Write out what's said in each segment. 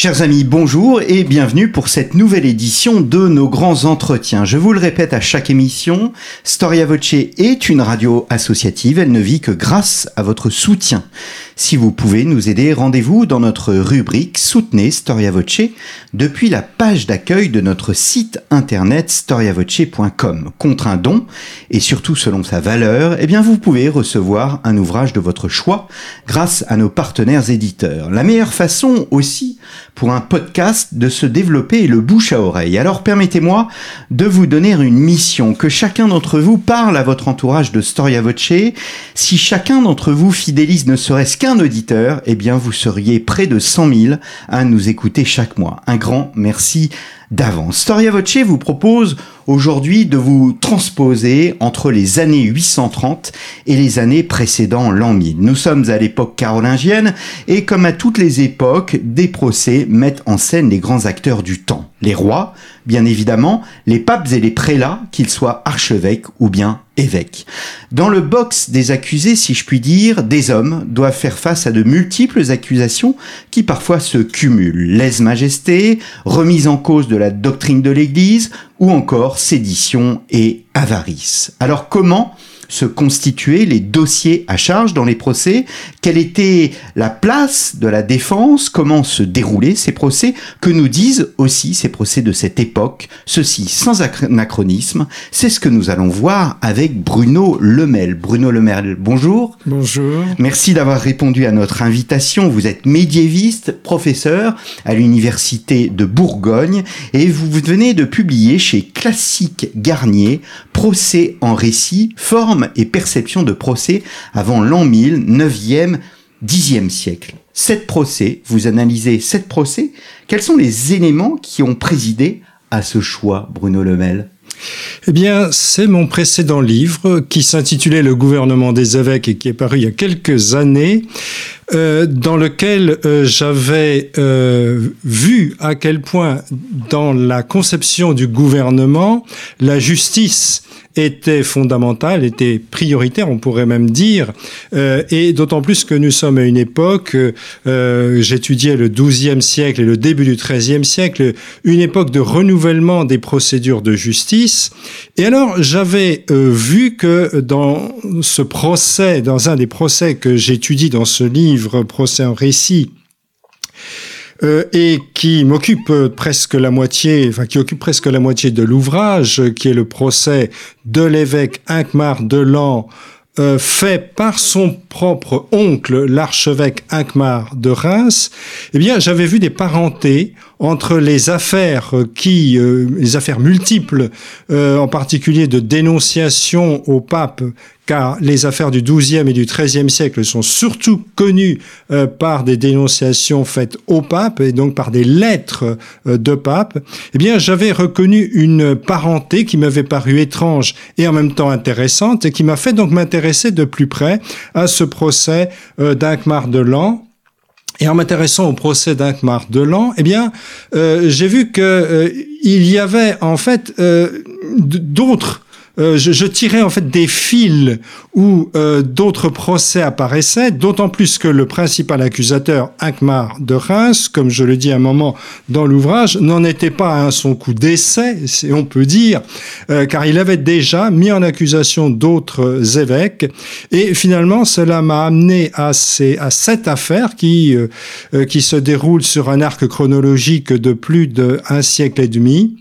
Chers amis, bonjour et bienvenue pour cette nouvelle édition de nos grands entretiens. Je vous le répète à chaque émission, Storia Voce est une radio associative, elle ne vit que grâce à votre soutien. Si vous pouvez nous aider, rendez-vous dans notre rubrique Soutenez Storia Voce depuis la page d'accueil de notre site internet storiavoce.com. Contre un don, et surtout selon sa valeur, eh bien vous pouvez recevoir un ouvrage de votre choix grâce à nos partenaires éditeurs. La meilleure façon aussi pour un podcast de se développer est le bouche à oreille. Alors permettez-moi de vous donner une mission, que chacun d'entre vous parle à votre entourage de Storia Voce. Si chacun d'entre vous fidélise ne serait-ce qu'un auditeur, eh bien vous seriez près de 100 000 à nous écouter chaque mois. Un grand merci d'avance. Storia Voce vous propose aujourd'hui de vous transposer entre les années 830 et les années précédant l'an 1000. Nous sommes à l'époque carolingienne et comme à toutes les époques, des procès mettent en scène les grands acteurs du temps. Les rois, bien évidemment, les papes et les prélats, qu'ils soient archevêques ou bien évêques. Dans le box des accusés, si je puis dire, des hommes doivent faire face à de multiples accusations qui parfois se cumulent. Lèse-majesté, remise en cause de la doctrine de l'Église ou encore sédition et avarice. Alors comment se constituer les dossiers à charge dans les procès, quelle était la place de la défense, comment se déroulaient ces procès, que nous disent aussi ces procès de cette époque, ceci sans anachronisme, c'est ce que nous allons voir avec Bruno Lemel. Bruno Lemel, bonjour. Bonjour. Merci d'avoir répondu à notre invitation. Vous êtes médiéviste, professeur à l'université de Bourgogne et vous venez de publier chez Classique Garnier Procès en récit, forme et perception de procès avant l'an 1000, 9e, 10e siècle. Sept procès, vous analysez sept procès. Quels sont les éléments qui ont présidé à ce choix, Bruno Lemel eh bien, c'est mon précédent livre qui s'intitulait Le gouvernement des évêques et qui est paru il y a quelques années, euh, dans lequel euh, j'avais euh, vu à quel point dans la conception du gouvernement, la justice était fondamentale, était prioritaire, on pourrait même dire, euh, et d'autant plus que nous sommes à une époque, euh, j'étudiais le XIIe siècle et le début du XIIIe siècle, une époque de renouvellement des procédures de justice, et alors j'avais euh, vu que dans ce procès, dans un des procès que j'étudie dans ce livre, Procès en récit, euh, et qui m'occupe presque la moitié, enfin qui occupe presque la moitié de l'ouvrage, qui est le procès de l'évêque Inkmar de Lan, euh, fait par son propre oncle, l'archevêque Inkmar de Reims, eh bien, j'avais vu des parentés entre les affaires qui, euh, les affaires multiples, en particulier de dénonciation au pape car les affaires du XIIe et du XIIIe siècle sont surtout connues euh, par des dénonciations faites au pape et donc par des lettres euh, de pape, eh bien j'avais reconnu une parenté qui m'avait paru étrange et en même temps intéressante et qui m'a fait donc m'intéresser de plus près à ce procès euh, d'Inkmar de Lan, et en m'intéressant au procès d'Inkmar de Lan, eh bien, j'ai vu que il y avait en fait d'autres euh, je, je, tirais en fait des fils où euh, d'autres procès apparaissaient, d'autant plus que le principal accusateur, Inkmar de Reims, comme je le dis à un moment dans l'ouvrage, n'en était pas à son coup d'essai, si on peut dire, euh, car il avait déjà mis en accusation d'autres évêques, et finalement cela m'a amené à, ces, à cette affaire qui, qui se déroule sur un arc chronologique de plus d'un siècle et demi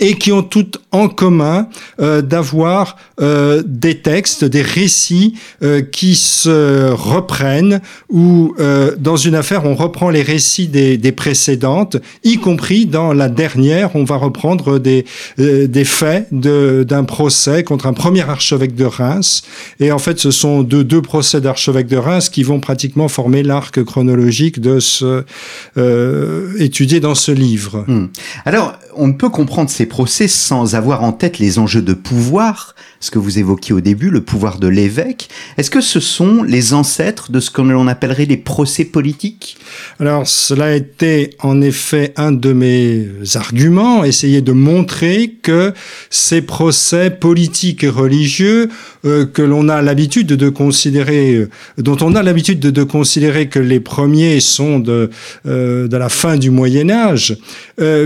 et qui ont toutes en commun euh, d'avoir euh, des textes, des récits euh, qui se reprennent ou dans une affaire on reprend les récits des, des précédentes, y compris dans la dernière on va reprendre des, des faits d'un procès contre un premier archevêque de Reims et en fait ce sont deux, deux procès d'archevêque de Reims qui vont pratiquement former l'arc chronologique de ce étudié dans ce livre. Hmm. Alors on ne peut comprendre ces procès sans avoir en tête les enjeux de pouvoir, ce que vous évoquiez au début, le pouvoir de l'évêque. Est-ce que ce sont les ancêtres de ce que l'on appellerait les procès politiques? Alors, cela a été en effet un de mes arguments, essayer de montrer que ces procès politiques et religieux euh, que l'on a l'habitude de considérer, euh, dont on a l'habitude de, considérer que les premiers sont de, euh, de la fin du Moyen Âge,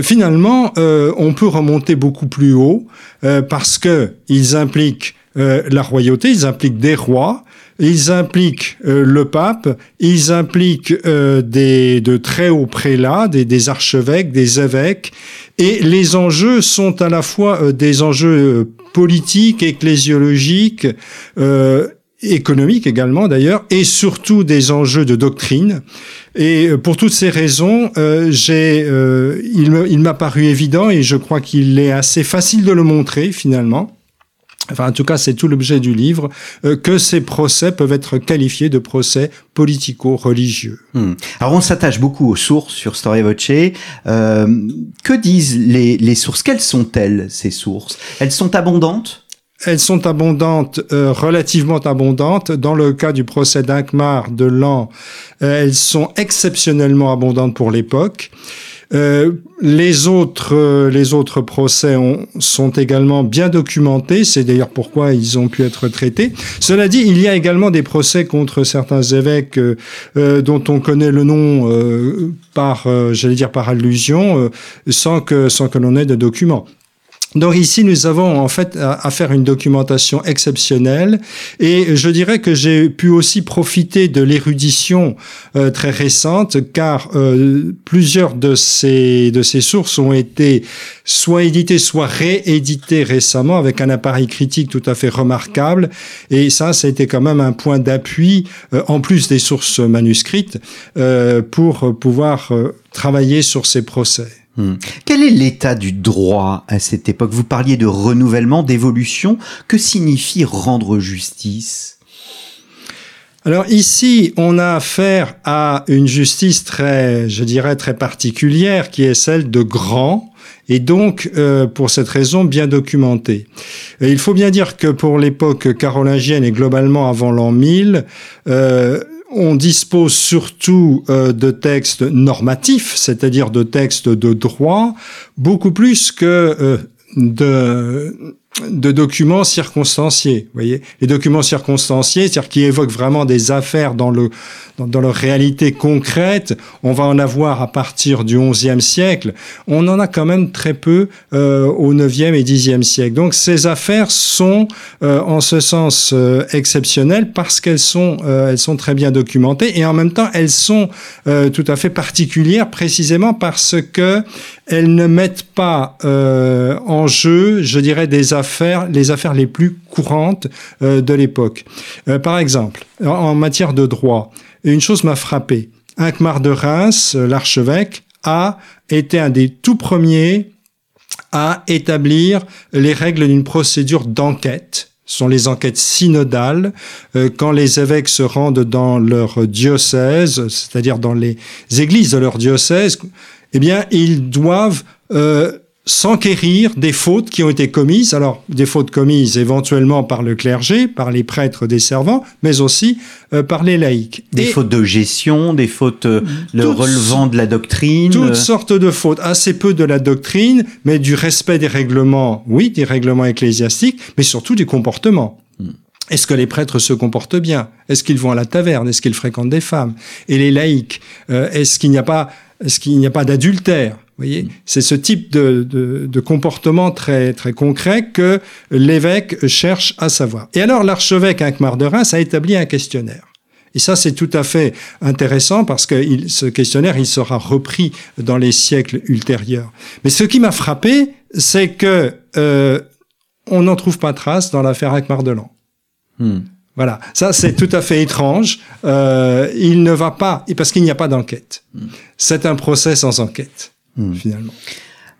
finalement, on peut remonter beaucoup plus haut parce que ils impliquent la royauté, ils impliquent des rois, ils impliquent le pape, ils impliquent des, de très hauts prélats, des, des, archevêques, des évêques, et les enjeux sont à la fois des enjeux politique, ecclésiologique, euh, économique également d'ailleurs, et surtout des enjeux de doctrine. Et euh, pour toutes ces raisons, euh, euh, il m'a paru évident, et je crois qu'il est assez facile de le montrer finalement, enfin en tout cas c'est tout l'objet du livre, euh, que ces procès peuvent être qualifiés de procès politico-religieux. Hmm. Alors on s'attache beaucoup aux sources sur Storia Voce. Euh, que disent les, les sources? Quelles sont-elles ces sources? Elles sont abondantes? Elles sont abondantes, euh, relativement abondantes. Dans le cas du procès d'Inkmar de Lan, elles sont exceptionnellement abondantes pour l'époque. Euh, les autres, euh, les autres procès ont, sont également bien documentés. C'est d'ailleurs pourquoi ils ont pu être traités. Cela dit, il y a également des procès contre certains évêques euh, dont on connaît le nom par, j'allais dire par allusion, sans que sans que l'on ait de documents. Donc ici, nous avons en fait à, faire une documentation exceptionnelle et je dirais que j'ai pu aussi profiter de l'érudition euh, très récente car euh, plusieurs de ces, de ces sources ont été soit éditées, soit rééditées récemment avec un appareil critique tout à fait remarquable et ça, ça a été quand même un point d'appui euh, en plus des sources manuscrites pour pouvoir travailler sur ces procès. Hmm. Quel est l'état du droit à cette époque? Vous parliez de renouvellement, d'évolution. Que signifie rendre justice? Alors ici, on a affaire à une justice très, je dirais, très particulière, qui est celle de grands, et donc, euh, pour cette raison, bien documentée. il faut bien dire que pour l'époque carolingienne et globalement avant l'an 1000, euh, on dispose surtout euh, de textes normatifs, c'est-à-dire de textes de droit, beaucoup plus que euh, de de documents circonstanciés. Voyez, les documents circonstanciés, c'est-à-dire qui évoquent vraiment des affaires dans le dans, leur réalité concrète, on va en avoir à partir du XIe siècle. On en a quand même très peu euh, au IXe et Xe siècle. Donc ces affaires sont euh, en ce sens euh, exceptionnelles parce qu'elles sont elles sont très bien documentées et en même temps elles sont tout à fait particulières précisément parce que elles ne mettent pas en jeu, je dirais, des affaires les affaires les plus courantes euh, de l'époque. Euh, par exemple, en matière de droit, une chose m'a frappé. Inckmar de Reims, euh, l'archevêque, a été un des tout premiers à établir les règles d'une procédure d'enquête ce sont les enquêtes synodales. quand les évêques se rendent dans leur diocèse, c'est-à-dire dans les églises de leur diocèse, eh bien, ils doivent s'enquérir des fautes qui ont été commises, alors des fautes commises éventuellement par le clergé, par les prêtres des servants, mais aussi euh, par les laïcs. Des fautes de gestion, des fautes euh, le relevant de la doctrine. Toutes sortes de fautes, assez peu de la doctrine, mais du respect des règlements, oui, des règlements ecclésiastiques, mais surtout du comportement. Hmm. Est-ce que les prêtres se comportent bien? Est-ce qu'ils vont à la taverne? Est-ce qu'ils fréquentent des femmes? Et les laïcs, euh, est-ce qu'il n'y a pas, est-ce qu'il n'y a pas d'adultère voyez, mm. c'est ce type de, de, comportement très très concret que l'évêque cherche à savoir. Et alors l'archevêque Inckmar de Reims a établi un questionnaire. Et ça, c'est tout à fait intéressant parce que ce questionnaire, il sera repris dans les siècles ultérieurs. Mais ce qui m'a frappé, c'est que euh, on n'en trouve pas trace dans l'affaire Inckmar de Lan. Voilà, ça c'est tout à fait étrange. Euh, il ne va pas, parce qu'il n'y a pas d'enquête. Mm. C'est un procès sans enquête. Hmm. finalement.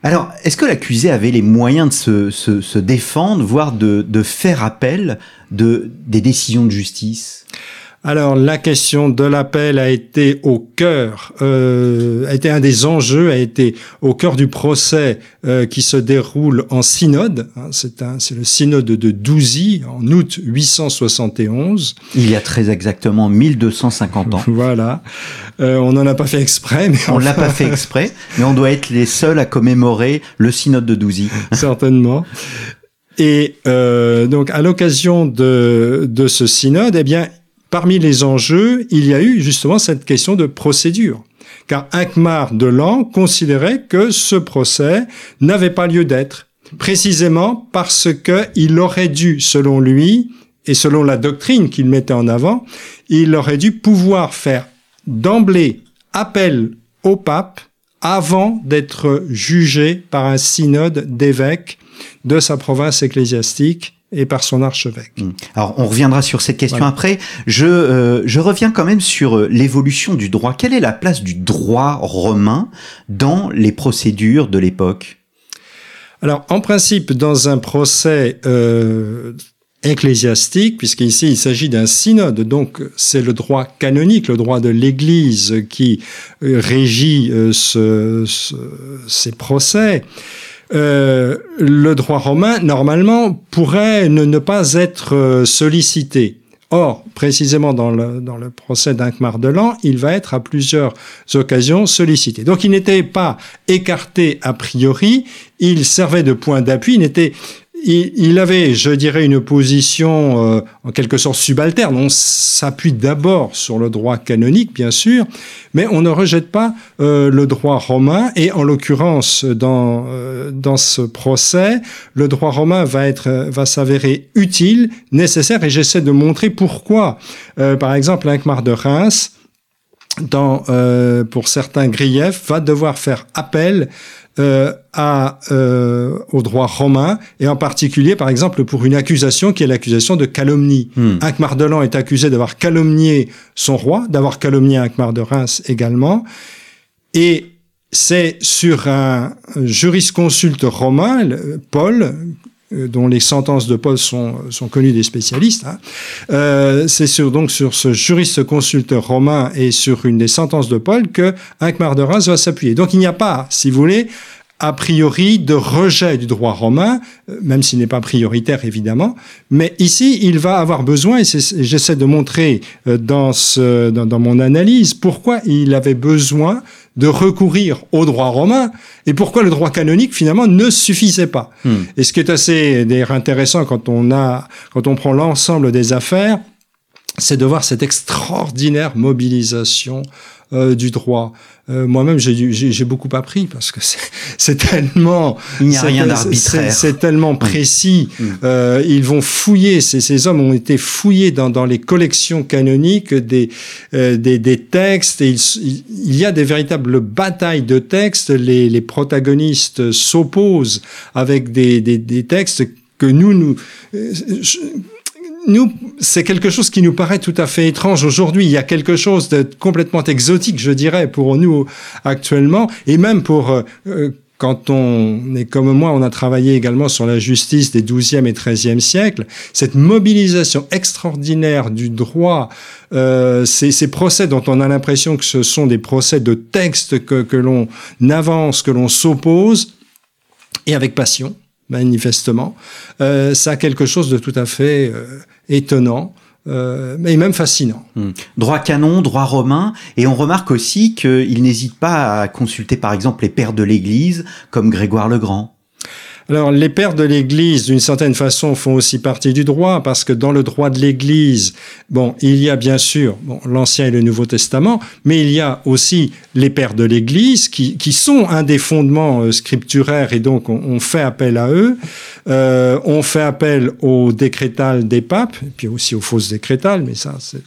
Alors, est-ce que l'accusé avait les moyens de se, se, défendre, voire de, de, faire appel de, des décisions de justice? Alors la question de l'appel a été au cœur, euh, a été un des enjeux, a été au cœur du procès euh, qui se déroule en synode. Hein, c'est c'est le synode de Douzy en août 871. Il y a très exactement 1250 ans. voilà, euh, on n'en a pas fait exprès, mais on l'a pas fait exprès, mais on doit être les seuls à commémorer le synode de Douzy. Certainement. Et euh, donc, à l'occasion de, de ce synode, eh bien, parmi les enjeux, il y a eu justement cette question de procédure. Car Akmar de Lan considérait que ce procès n'avait pas lieu d'être, précisément parce qu'il aurait dû, selon lui, et selon la doctrine qu'il mettait en avant, il aurait dû pouvoir faire d'emblée appel au pape avant d'être jugé par un synode d'évêques de sa province ecclésiastique et par son archevêque. Hmm. Alors on reviendra sur cette question après. Je, euh, je reviens quand même sur euh, l'évolution du droit. Quelle est la place du droit romain dans les procédures de l'époque? Alors en principe, dans un procès euh, ecclésiastique, puisqu'ici il s'agit d'un synode, donc c'est le droit canonique, le droit de l'Église qui régit ce, ces procès. Euh, le droit romain, normalement, pourrait ne, pas être euh, sollicité. Or, précisément dans le, dans le procès d'Inc-Mardelan, il va être à plusieurs occasions sollicité. Donc il n'était pas écarté a priori, il servait de point d'appui, il n'était il, avait, je dirais, une position euh, en quelque sorte subalterne. On s'appuie d'abord sur le droit canonique, bien sûr, mais on ne rejette pas euh, le droit romain. Et en l'occurrence, dans euh, dans ce procès, le droit romain va être va s'avérer utile, nécessaire. Et j'essaie de montrer pourquoi. par exemple, l'Incmar de Reims dans, pour certains griefs, va devoir faire appel euh, à, euh, au droit romain, et en particulier, par exemple, pour une accusation qui est l'accusation de calomnie. Hmm. Ankmar de Lan est accusé d'avoir calomnié son roi, d'avoir calomnié Ankmar de Reims également, et c'est sur un jurisconsulte romain, Paul, euh, dont les sentences de Paul sont, sont connues des spécialistes. Hein. Euh, c'est sur, donc sur ce juriste consulte romain et sur une des sentences de Paul que Ankmar de Reims va s'appuyer. Donc il n'y a pas, si vous voulez, a priori de rejet du droit romain, euh, même s'il n'est pas prioritaire évidemment, mais ici il va avoir besoin, et j'essaie de montrer euh, dans, ce, dans, dans, mon analyse pourquoi il avait besoin de recourir au droit romain et pourquoi le droit canonique finalement ne suffisait pas. Hmm. Et ce qui est assez intéressant quand on a, quand on prend l'ensemble des affaires, c'est de voir cette extraordinaire mobilisation euh, du droit. Euh, moi-même, j'ai beaucoup appris parce que c'est tellement, il n'y a rien d'arbitraire. C'est tellement précis. Mm. Euh, ils vont fouiller. Ces, ces, hommes ont été fouillés dans, dans les collections canoniques des euh, des, des, textes. Et il, il, y a des véritables batailles de textes. Les, les protagonistes s'opposent avec des, des, des textes que nous nous euh, nous, c'est quelque chose qui nous paraît tout à fait étrange aujourd'hui. Il y a quelque chose de complètement exotique, je dirais, pour nous actuellement, et même pour euh, euh, quand on est comme moi, on a travaillé également sur la justice des 12e et 13e siècles, cette mobilisation extraordinaire du droit, euh, ces, ces, procès dont on a l'impression que ce sont des procès de texte que, que l'on avance, que l'on s'oppose, et avec passion, manifestement, euh, ça a quelque chose de tout à fait euh, étonnant. Euh, mais même fascinant. Hmm. Droit canon, droit romain, et on remarque aussi qu'il n'hésite pas à consulter par exemple les pères de l'Église comme Grégoire le Grand. Alors, les pères de l'Église, d'une certaine façon, font aussi partie du droit, parce que dans le droit de l'Église, bon, il y a bien sûr bon, l'Ancien et le Nouveau Testament, mais il y a aussi les pères de l'Église qui, qui sont un des fondements euh, scripturaires, et donc on, fait appel à eux. Euh, on fait appel aux décrétales des papes, et puis aussi aux fausses décrétales, mais ça, c'est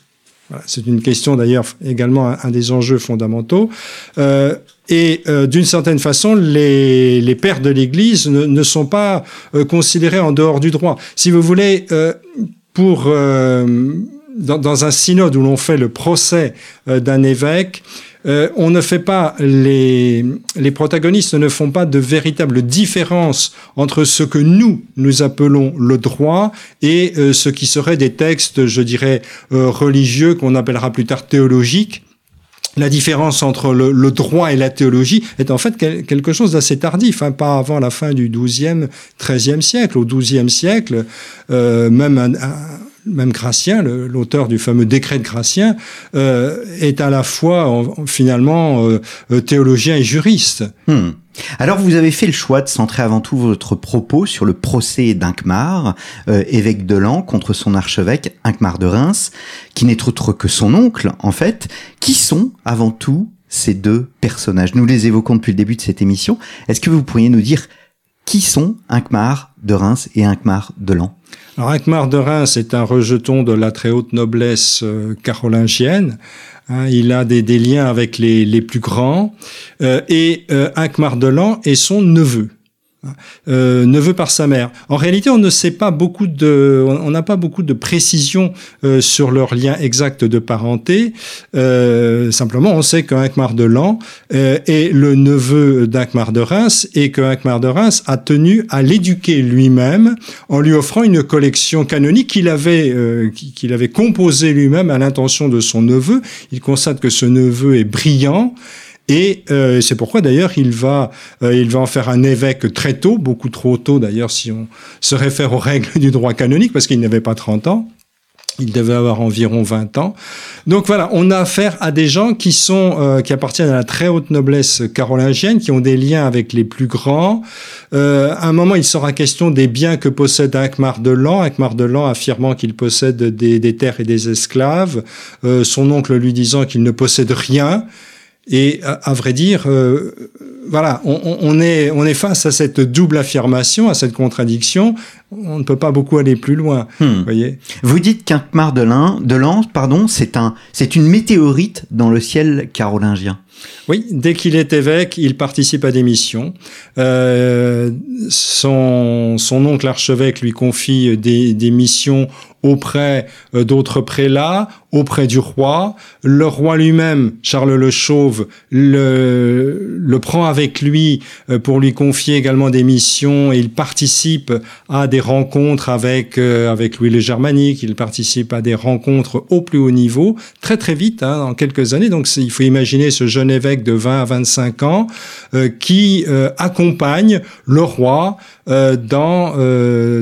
voilà, une question d'ailleurs également un, des enjeux fondamentaux. Euh, et euh, d'une certaine façon, les, les pères de l'Église ne, ne, sont pas euh, considérés en dehors du droit. Si vous voulez, euh, pour dans, dans, un synode où l'on fait le procès d'un évêque, euh, on ne fait pas les les protagonistes ne font pas de véritable différence entre ce que nous nous appelons le droit et euh, ce qui serait des textes, je dirais, euh, religieux qu'on appellera plus tard théologiques la différence entre le, droit et la théologie est en fait quelque chose d'assez tardif, hein, pas avant la fin du XIIe, XIIIe siècle. Au XIIe siècle, euh, même un, même Gratien, l'auteur du fameux décret de Gratien, euh, est à la fois finalement euh, théologien et juriste. Hmm. Alors vous avez fait le choix de centrer avant tout votre propos sur le procès d'Inkmar, euh, évêque de Lan, contre son archevêque Inkmar de Reims, qui n'est autre que son oncle en fait. Qui sont avant tout ces deux personnages? Nous les évoquons depuis le début de cette émission. Est-ce que vous pourriez nous dire qui sont Inkmar de Reims et Inkmar de Lan Alors de Reims est un rejeton de la très haute noblesse euh, carolingienne. Hein, il a des, liens avec les, plus grands. Euh, et euh, de Lan est son neveu euh, neveu par sa mère. En réalité, on ne sait pas beaucoup de, on n'a pas beaucoup de précision euh, sur leur lien exact de parenté. Euh, simplement, on sait qu'Inkmar de Lan euh, est le neveu d'Inkmar de Reims et qu'Inkmar de Reims a tenu à l'éduquer lui-même en lui offrant une collection canonique qu'il avait, euh, qu'il avait composée lui-même à l'intention de son neveu. Il constate que ce neveu est brillant et euh, c'est pourquoi d'ailleurs il va, euh, il va en faire un évêque très tôt, beaucoup trop tôt d'ailleurs si on se réfère aux règles du droit canonique, parce qu'il n'avait pas 30 ans. Il devait avoir environ 20 ans. Donc voilà, on a affaire à des gens qui sont euh, qui appartiennent à la très haute noblesse carolingienne, qui ont des liens avec les plus grands. À un moment, il sera question des biens que possède Ankmar de Lan. Ankmar de affirmant qu'il possède des, terres et des esclaves. Son oncle lui disant qu'il ne possède rien. Et à, vrai dire, euh, voilà, on, est, on est face à cette double affirmation, à cette contradiction. On ne peut pas beaucoup aller plus loin. Hmm. Voyez. Vous dites qu'Inkmar de Lens, pardon, c'est un, c'est une météorite dans le ciel carolingien. Oui, dès qu'il est évêque, il participe à des missions. Euh, son, oncle archevêque lui confie des, missions auprès euh, d'autres prélats, auprès du roi. Le roi lui-même, Charles le Chauve, le, prend avec lui euh, pour lui confier également des missions et il participe à des rencontres avec, avec Louis le Germanique, il participe à des rencontres au plus haut niveau, très très vite, hein, en quelques années. Donc il faut imaginer ce jeune évêque de 20 à 25 ans qui accompagne le roi dans,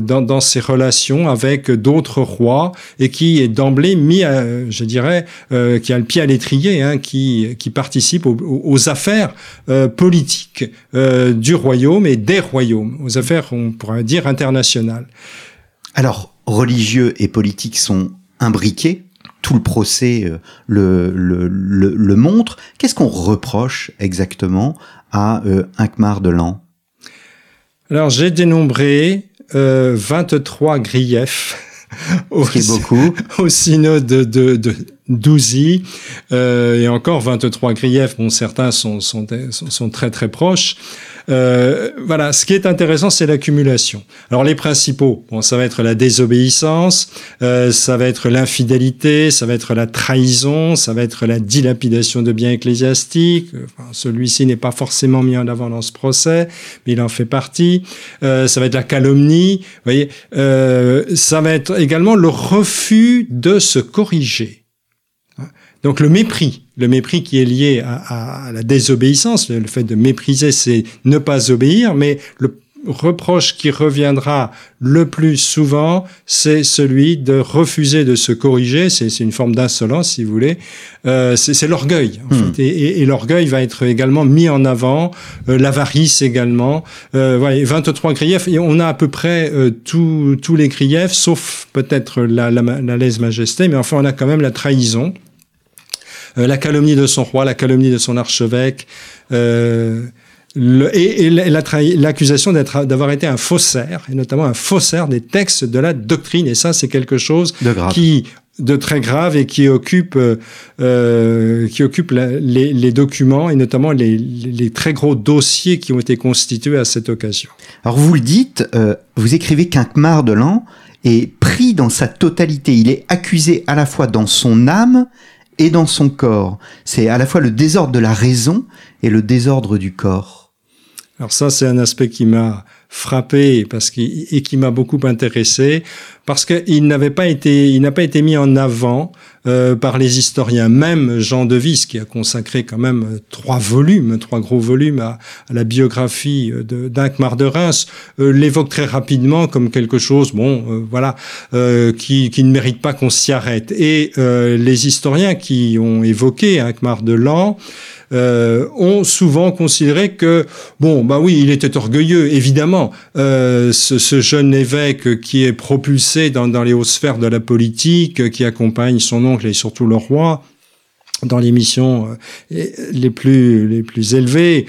dans, dans ses relations avec d'autres roi et qui est d'emblée mis, je dirais, euh, qui a le pied à l'étrier, hein, qui, qui participe aux, affaires euh, politiques euh, du royaume et des royaumes, aux affaires, on pourrait dire, internationales. Alors, religieux et politiques sont imbriqués tout le procès le, le, le, montre. Qu'est-ce qu'on reproche exactement à euh, Inkmar de Lan Alors j'ai dénombré euh, 23 griefs au, beaucoup. au synode de, de, de Douzy euh, et encore 23 griefs. Bon, certains sont, sont, sont très très proches. Euh, voilà, ce qui est intéressant, c'est l'accumulation. Alors les principaux, bon, ça va être la désobéissance, euh, ça va être l'infidélité, ça va être la trahison, ça va être la dilapidation de biens ecclésiastiques. Celui-ci n'est pas forcément mis en avant dans ce procès, mais il en fait partie. Euh, ça va être la calomnie. Vous voyez, euh, ça va être également le refus de se corriger. Donc le mépris, le mépris qui est lié à, la désobéissance, le, fait de mépriser, c'est ne pas obéir, mais le reproche qui reviendra le plus souvent, c'est celui de refuser de se corriger. C'est une forme d'insolence, si vous voulez. Euh, c'est l'orgueil, en hmm. fait. Et, l'orgueil va être également mis en avant, euh, l'avarice également. Euh, voilà, 23 griefs. Et on a à peu près euh, tous les griefs, sauf peut-être la, la, la lèse-majesté, mais enfin on a quand même la trahison. Euh, la calomnie de son roi, la calomnie de son archevêque, euh, et, l'accusation d'avoir été un faussaire, et notamment un faussaire des textes de la doctrine. Et ça, c'est quelque chose de qui de très grave et qui occupe euh, qui occupe les, documents et notamment les, très gros dossiers qui ont été constitués à cette occasion. Alors vous le dites, vous écrivez qu'Inkmar de Lan est pris dans sa totalité. Il est accusé à la fois dans son âme et dans son corps. C'est à la fois le désordre de la raison et le désordre du corps. Alors ça, c'est un aspect qui m'a frappé parce qu'il, et qui m'a beaucoup intéressé parce qu'il n'avait pas été, il n'a pas été mis en avant euh, par les historiens. Même Jean de Vis, qui a consacré quand même trois volumes, trois gros volumes à, la biographie de d'Inkmar de Reims, euh, l'évoque très rapidement comme quelque chose, bon, euh, voilà, qui, qui ne mérite pas qu'on s'y arrête. Et les historiens qui ont évoqué Inkmar de Lan euh, ont souvent considéré que, bon, bah oui, il était orgueilleux, évidemment, euh, ce, jeune évêque qui est propulsé dans, dans les hautes sphères de la politique, qui accompagne son oncle et surtout le roi dans les missions euh, les plus, les plus élevées.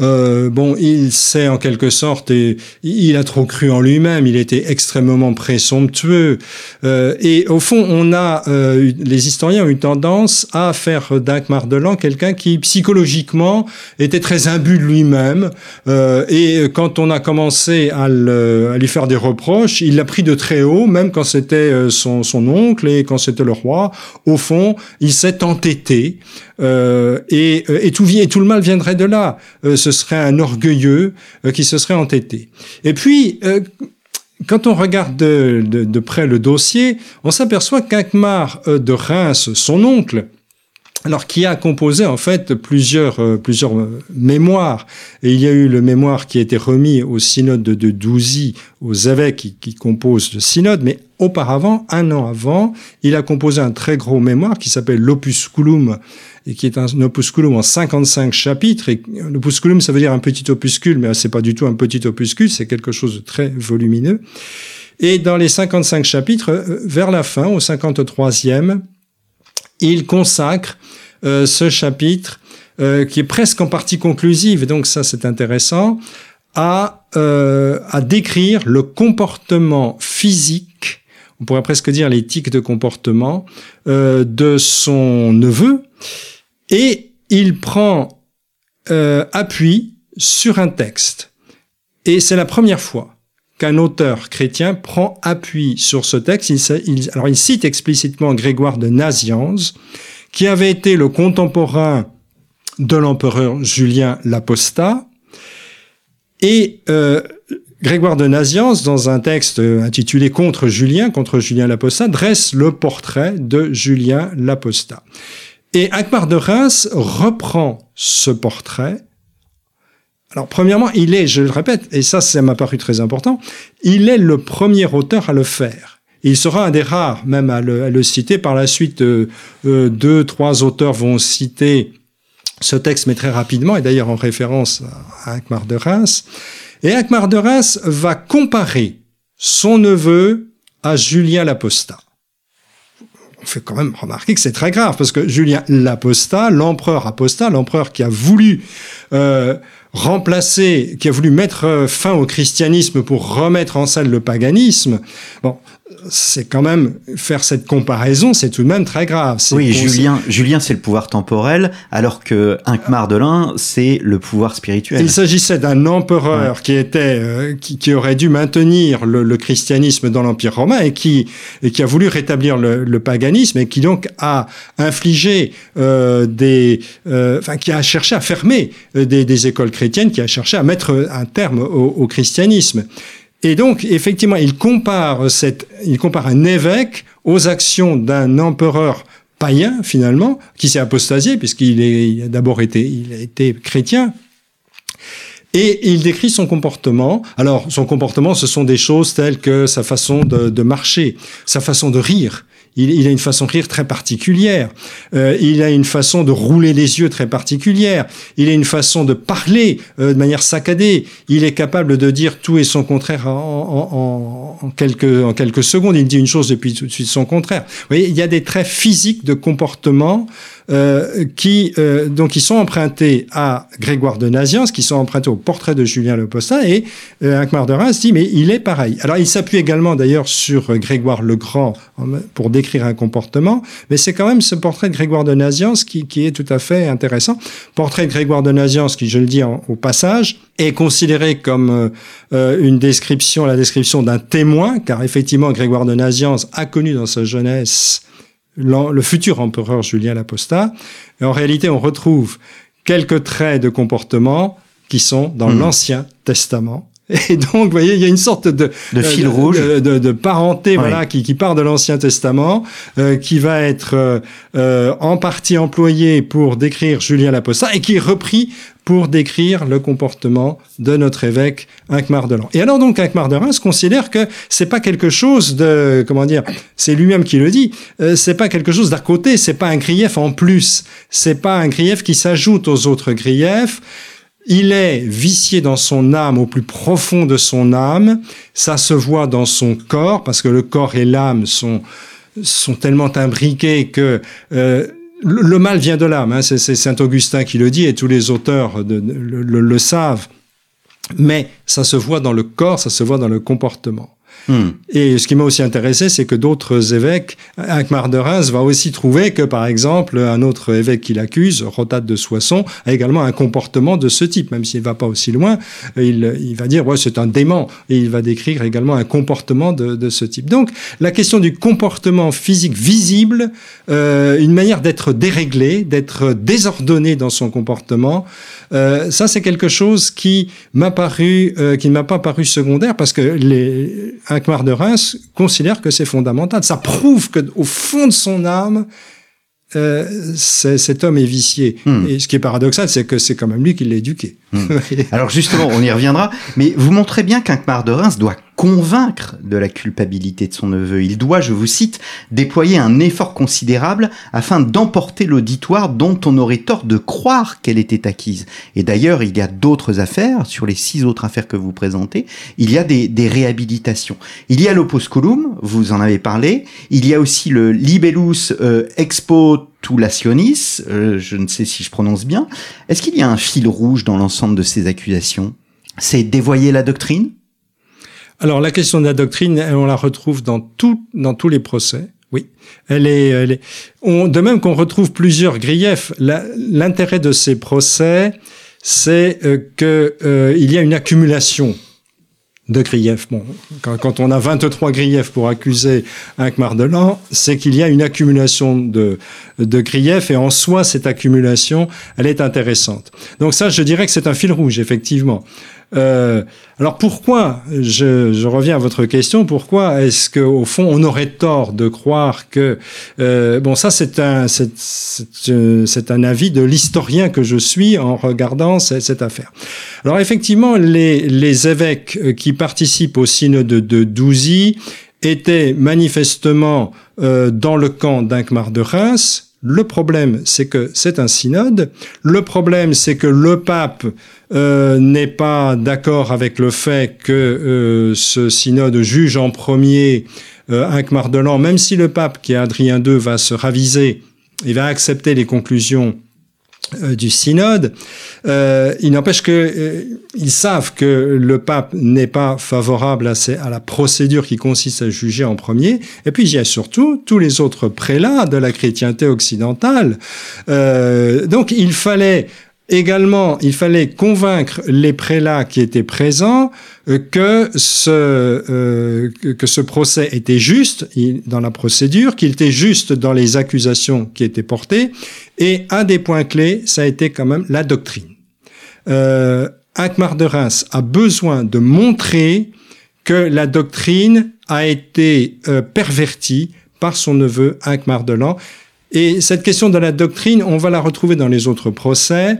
Euh, bon, il sait en quelque sorte, et il a trop cru en lui-même, il était extrêmement présomptueux. Euh, et au fond, on a, euh, les historiens ont eu tendance à faire d'Ankmar de quelqu'un qui psychologiquement était très imbu de lui-même. Euh, et quand on a commencé à, le, à, lui faire des reproches, il l'a pris de très haut, même quand c'était euh, son, son, oncle et quand c'était le roi. Au fond, il s'est entêté. Euh, et, et, tout, et tout le mal viendrait de là ce serait un orgueilleux euh, qui se serait entêté. Et puis, euh, quand on regarde de, près le dossier, on s'aperçoit qu'Akmar euh, de Reims, son oncle, alors qui a composé en fait plusieurs plusieurs mémoires et il y a eu le mémoire qui a été remis au synode de Douzy aux évêques qui, qui composent le synode mais auparavant un an avant il a composé un très gros mémoire qui s'appelle l'opusculum et qui est un opusculum en 55 chapitres. Et l'opusculum, ça veut dire un petit opuscule, mais c'est pas du tout un petit opuscule, c'est quelque chose de très volumineux. Et dans les 55 chapitres, euh, vers la fin, au 53e, il consacre euh, ce chapitre, euh, qui est presque en partie conclusive, donc ça c'est intéressant, à, euh, à décrire le comportement physique, on pourrait presque dire l'éthique de comportement, euh, de son neveu, et il prend euh, appui sur un texte. Et c'est la première fois qu'un auteur chrétien prend appui sur ce texte. Il, alors il cite explicitement Grégoire de Nazianze, qui avait été le contemporain de l'empereur Julien l'Apostat. Et euh, Grégoire de Nazianze, dans un texte intitulé Contre Julien, contre Julien l'Apostat, dresse le portrait de Julien l'Apostat. Et Akbar de Reims reprend ce portrait. Alors, premièrement, il est, je le répète, et ça, ça m'a paru très important, il est le premier auteur à le faire. Il sera un des rares, même à le, citer. Par la suite, euh, euh, deux, trois auteurs vont citer ce texte, mais très rapidement, et d'ailleurs en référence à Akmar de Reims. Et Akmar de Reims va comparer son neveu à Julien l'Apostat on fait quand même remarquer que c'est très grave, parce que Julien l'Apostat, l'empereur apostat, l'empereur qui a voulu euh, remplacer, qui a voulu mettre euh, fin au christianisme pour remettre en scène le paganisme, bon, c'est quand même faire cette comparaison, c'est tout de même très grave. Oui, Julien, Julien, c'est le pouvoir temporel, alors que Inkmar de l'Ain, c'est le pouvoir spirituel. Il s'agissait d'un empereur qui était, euh, qui, aurait dû maintenir le, christianisme dans l'Empire romain et qui, et qui a voulu rétablir le, paganisme et qui donc a infligé euh, des, euh, enfin, qui a cherché à fermer des, des, écoles chrétiennes, qui a cherché à mettre un terme au, au christianisme. Et donc, effectivement, il compare, un évêque aux actions d'un empereur païen, finalement, qui s'est apostasié, puisqu'il il a d'abord été, chrétien. Et il décrit son comportement. Alors, son comportement, ce sont des choses telles que sa façon de marcher, sa façon de rire, il, a une façon de rire très particulière. Euh, il a une façon de rouler les yeux très particulière. Il a une façon de parler euh, de manière saccadée. Il est capable de dire tout et son contraire en, en, quelques, en quelques secondes. Il dit une chose et puis tout de suite son contraire. Vous voyez, il y a des traits physiques de comportement euh, qui euh, donc qui sont empruntés à Grégoire de Nazianze, qui sont empruntés au portrait de Julien Le Postin, et euh, de Reims dit mais il est pareil. Alors il s'appuie également d'ailleurs sur Grégoire le Grand pour décrire un comportement, mais c'est quand même ce portrait de Grégoire de Nazianze qui, qui est tout à fait intéressant. Portrait de Grégoire de Nazianze qui, je le dis au passage, est considéré comme euh, une description, la description d'un témoin, car effectivement Grégoire de Nazianze a connu dans sa jeunesse le futur empereur Julien l'Apostat. Et en réalité, on retrouve quelques traits de comportement qui sont dans hmm. l'Ancien Testament et donc, vous voyez, il y a une sorte de, de fil rouge, de, de, parenté, voilà, qui, qui, part de l'Ancien Testament, euh, qui va être euh, euh, en partie employé pour décrire Julien l'Apostat et qui est repris pour décrire le comportement de notre évêque Inquemar de Et alors donc Inquemar de Reims considère que c'est pas quelque chose de comment dire, c'est lui-même qui le dit, euh, c'est pas quelque chose d'à côté, c'est pas un grief en plus, c'est pas un grief qui s'ajoute aux autres griefs. Il est vicié dans son âme, au plus profond de son âme. Ça se voit dans son corps, parce que le corps et l'âme sont, sont tellement imbriqués que euh, le, mal vient de l'âme. Hein. C'est Saint Augustin qui le dit et tous les auteurs le savent. Mais ça se voit dans le corps, ça se voit dans le comportement. Hmm. Et ce qui m'a aussi intéressé, c'est que d'autres évêques, Akmar de Reims va aussi trouver que, par exemple, un autre évêque qui l'accuse, Rotat de Soissons, a également un comportement de ce type, même s'il ne va pas aussi loin. Il, va dire, ouais, c'est un dément, et il va décrire également un comportement de, de ce type. Donc, la question du comportement physique visible, euh, une manière d'être déréglé, d'être désordonné dans son comportement, euh, ça, c'est quelque chose qui m'a paru, euh, qui ne m'a pas paru secondaire, parce que les Akmar de Reims considère que c'est fondamental. Ça prouve qu'au fond de son âme, euh, cet homme est vicié. Hmm. Et ce qui est paradoxal, c'est que c'est quand même lui qui l'a éduqué. Hmm. Alors justement, on y reviendra, mais vous montrez bien qu'Inquemar de Reims doit convaincre de la culpabilité de son neveu. Il doit, je vous cite, déployer un effort considérable afin d'emporter l'auditoire dont on aurait tort de croire qu'elle était acquise. Et d'ailleurs, il y a d'autres affaires, sur les six autres affaires que vous présentez, il y a des, des réhabilitations. Il y a l'opusculum, vous en avez parlé, il y a aussi le libellus euh, expo Tulationis, euh, je ne sais si je prononce bien. Est-ce qu'il y a un fil rouge dans l'ensemble de ces accusations? C'est dévoyer la doctrine? Alors la question de la doctrine, on la retrouve dans, tout, dans tous les procès. Oui, elle est, on, de même qu'on retrouve plusieurs griefs. L'intérêt de ces procès, c'est euh, que euh, il y a une accumulation de griefs. Bon, quand, on a 23 griefs pour accuser un Mardelan, c'est qu'il y a une accumulation de, de griefs et en soi, cette accumulation, elle est intéressante. Donc ça, je dirais que c'est un fil rouge, effectivement. Euh, alors pourquoi, je, reviens à votre question, pourquoi est-ce qu'au fond on aurait tort de croire que euh, bon ça c'est un c'est, c'est, un avis de l'historien que je suis en regardant cette, cette affaire. Alors effectivement les, les évêques qui participent au synode de Douzy étaient manifestement euh, dans le camp d'Inkmar de Reims le problème, c'est que c'est un synode. Le problème, c'est que le pape euh, n'est pas d'accord avec le fait que euh, ce synode juge en premier euh, Inc. même si le pape, qui est Adrien II, va se raviser et va accepter les conclusions du synode. Euh, il n'empêche que euh, ils savent que le pape n'est pas favorable à, à, la procédure qui consiste à juger en premier. Et puis il y a surtout tous les autres prélats de la chrétienté occidentale. donc il fallait Également, il fallait convaincre les prélats qui étaient présents euh, que ce, euh, que ce procès était juste dans la procédure, qu'il était juste dans les accusations qui étaient portées. Et un des points clés, ça a été quand même la doctrine. Euh, de Reims a besoin de montrer que la doctrine a été euh, pervertie par son neveu Ankmar de Lan. Et cette question de la doctrine, on va la retrouver dans les autres procès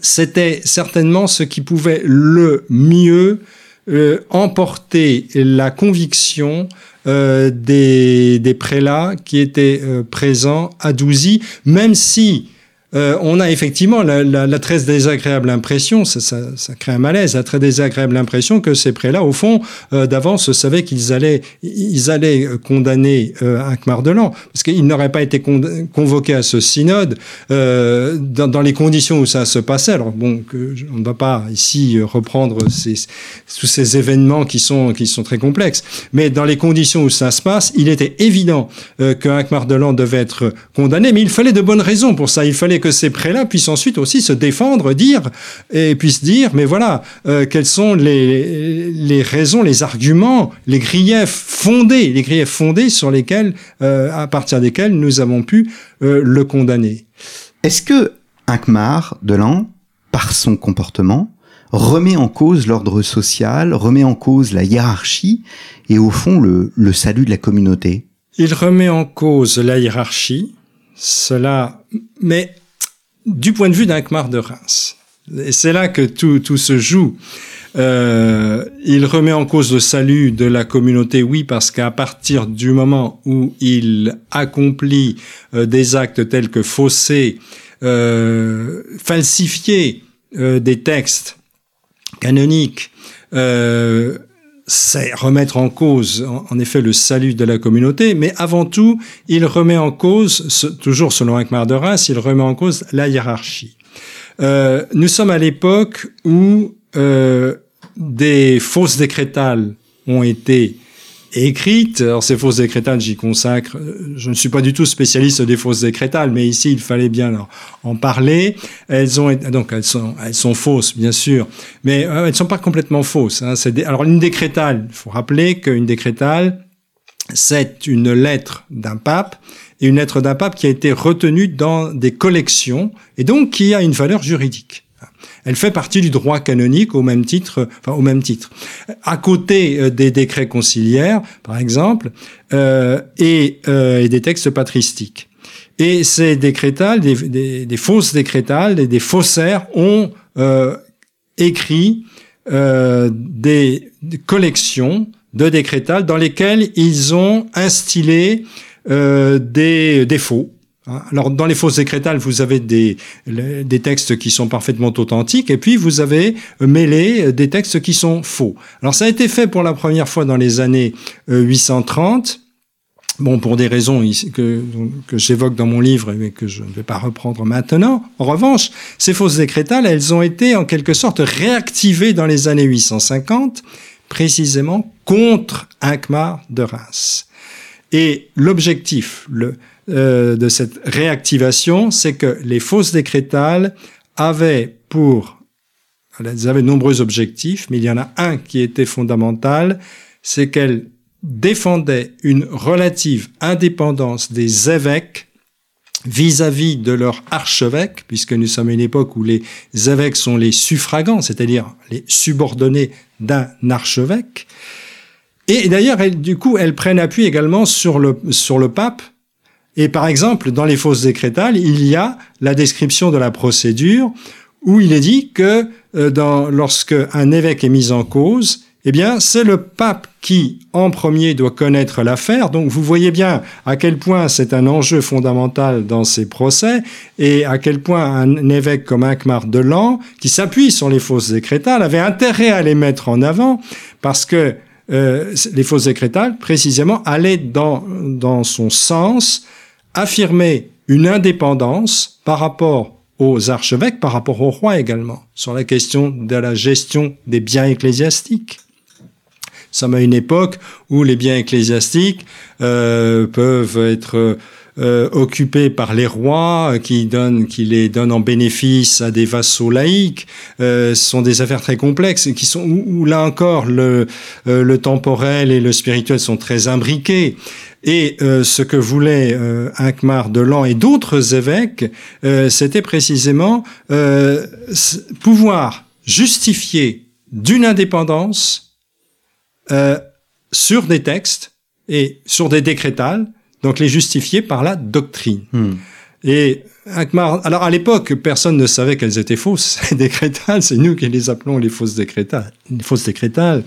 c'était certainement ce qui pouvait le mieux euh, emporter la conviction euh, des, prélats qui étaient euh, présents à Douzy, même si euh, on a effectivement la, la, la, très désagréable impression, ça, ça, ça, crée un malaise, la très désagréable impression que ces prélats, au fond, euh, d'avance savaient qu'ils allaient, ils allaient condamner euh, Mardelan, parce qu'ils n'auraient pas été convoqués à ce synode euh, dans, dans, les conditions où ça se passait. Alors bon, que, on ne va pas ici reprendre ces, tous ces événements qui sont qui sont très complexes, mais dans les conditions où ça se passe, il était évident euh, que Mardelan devait être condamné, mais il fallait de bonnes raisons pour ça. Il fallait que ces prélats puissent ensuite aussi se défendre, dire et puissent dire, mais voilà, euh, quelles sont les, les raisons, les arguments, les griefs fondés, les griefs fondés sur lesquels, euh, à partir desquels nous avons pu euh, le condamner. Est-ce que Inkmar Delan, par son comportement, remet en cause l'ordre social, remet en cause la hiérarchie et au fond le, le salut de la communauté? Il remet en cause la hiérarchie, cela, mais du point de vue d'Inkmar de Reims. Et c'est là que tout, tout se joue. Euh, il remet en cause le salut de la communauté, oui, parce qu'à partir du moment où il accomplit euh, des actes tels que fausser, euh, falsifier euh, des textes canoniques, euh, c'est remettre en cause, en, effet, le salut de la communauté, mais avant tout, il remet en cause, toujours selon Ankmar de Reims, il remet en cause la hiérarchie. Euh, nous sommes à l'époque où euh, des fausses décrétales ont été écrites. Alors ces fausses décrétales, j'y consacre. Je ne suis pas du tout spécialiste des fausses décrétales, mais ici il fallait bien en parler. Elles ont donc elles sont elles sont fausses bien sûr, mais euh, elles sont pas complètement fausses. Hein. Des, alors une décrétale, il faut rappeler qu'une décrétale c'est une lettre d'un pape et une lettre d'un pape qui a été retenue dans des collections et donc qui a une valeur juridique. Elle fait partie du droit canonique au même titre, enfin au même titre, à côté euh, des décrets conciliaires, par exemple, euh, et, euh, et, des textes patristiques. Et ces décrétales, des, des, des fausses décrétales, des, des faussaires ont euh, écrit euh, des, collections de décrétales dans lesquelles ils ont instillé euh, des, Hein. Alors, dans les fausses décrétales, vous avez des, des textes qui sont parfaitement authentiques, et puis vous avez mêlé des textes qui sont faux. Alors, ça a été fait pour la première fois dans les années 830. Euh, bon, pour des raisons que, que j'évoque dans mon livre, mais que je ne vais pas reprendre maintenant. En revanche, ces fausses décrétales, elles ont été en quelque sorte réactivées dans les années 850, précisément contre Inkmar de Reims. Et l'objectif, le, euh, de cette réactivation, c'est que les fausses décrétales avaient pour, elles avaient nombreux objectifs, mais il y en a un qui était fondamental, c'est qu'elles défendaient une relative indépendance des évêques vis-à-vis -vis de leur archevêque, puisque nous sommes à une époque où les évêques sont les suffragants, c'est-à-dire les subordonnés d'un archevêque. Et d'ailleurs, du coup, elles prennent appui également sur le, sur le pape, et par exemple, dans les fausses décrétales, il y a la description de la procédure où il est dit que euh, dans, lorsque un évêque est mis en cause, eh bien, c'est le pape qui, en premier, doit connaître l'affaire. Donc, vous voyez bien à quel point c'est un enjeu fondamental dans ces procès et à quel point un évêque comme Inkmar de Lan, qui s'appuie sur les fausses décrétales, avait intérêt à les mettre en avant parce que euh, les fausses décrétales, précisément, allaient dans, dans son sens affirmer une indépendance par rapport aux archevêques, par rapport au roi également, sur la question de la gestion des biens ecclésiastiques. Nous sommes à une époque où les biens ecclésiastiques euh, peuvent être euh, occupés par les rois, qui donnent, qui les donnent en bénéfice à des vassaux laïcs. Euh, ce sont des affaires très complexes qui sont où, où là encore le, euh, le temporel et le spirituel sont très imbriqués. Et euh, ce que voulait euh, de Lan et d'autres évêques, euh, c'était précisément euh, pouvoir justifier d'une indépendance euh, sur des textes et sur des décrétales, donc les justifier par la doctrine. Hmm. Et Inkmar, alors à l'époque, personne ne savait qu'elles étaient fausses, ces décrétales, c'est nous qui les appelons les fausses décrétales. Les fausses décrétales.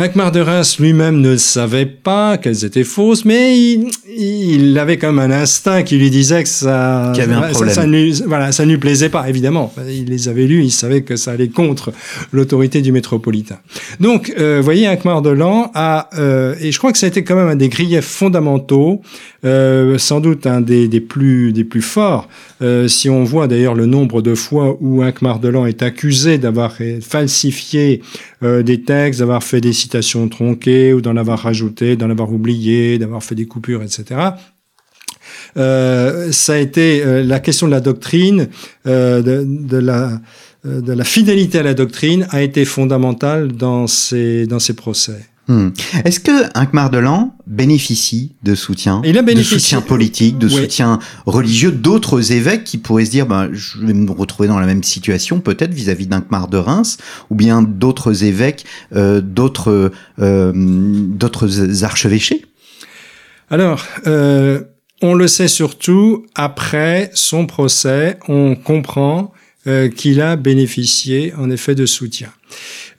Inkmar de Reims lui-même ne savait pas qu'elles étaient fausses, mais il, il, avait quand même un instinct qui lui disait que ça, Qu ça, ça, lui, voilà, ça ne lui plaisait pas, évidemment. Il les avait lus, il savait que ça allait contre l'autorité du métropolitain. Donc, euh, vous voyez, Inkmar de Lan a, euh, et je crois que ça a été quand même un des griefs fondamentaux, euh, sans doute un des, des, plus, forts, euh, si on voit d'ailleurs le nombre de fois où Inkmar de Lan est accusé d'avoir falsifié euh, des textes, d'avoir fait des citations tronquées ou d'en avoir rajouté, d'en avoir oublié, d'avoir fait des coupures, etc. ça a été la question de la doctrine, de, la fidélité à la doctrine a été fondamentale dans ces procès. Hmm. Est-ce que Inc Delan bénéficie de soutien, Il a de soutien politique, de soutien religieux d'autres évêques qui pourraient se dire ben, je vais me retrouver dans la même situation peut-être vis-à-vis d'Inc de Reims ou bien d'autres évêques, euh, d'autres euh, d'autres archevêchés? Alors, euh, on le sait surtout après son procès, on comprend euh, qu'il a bénéficié en effet de soutien.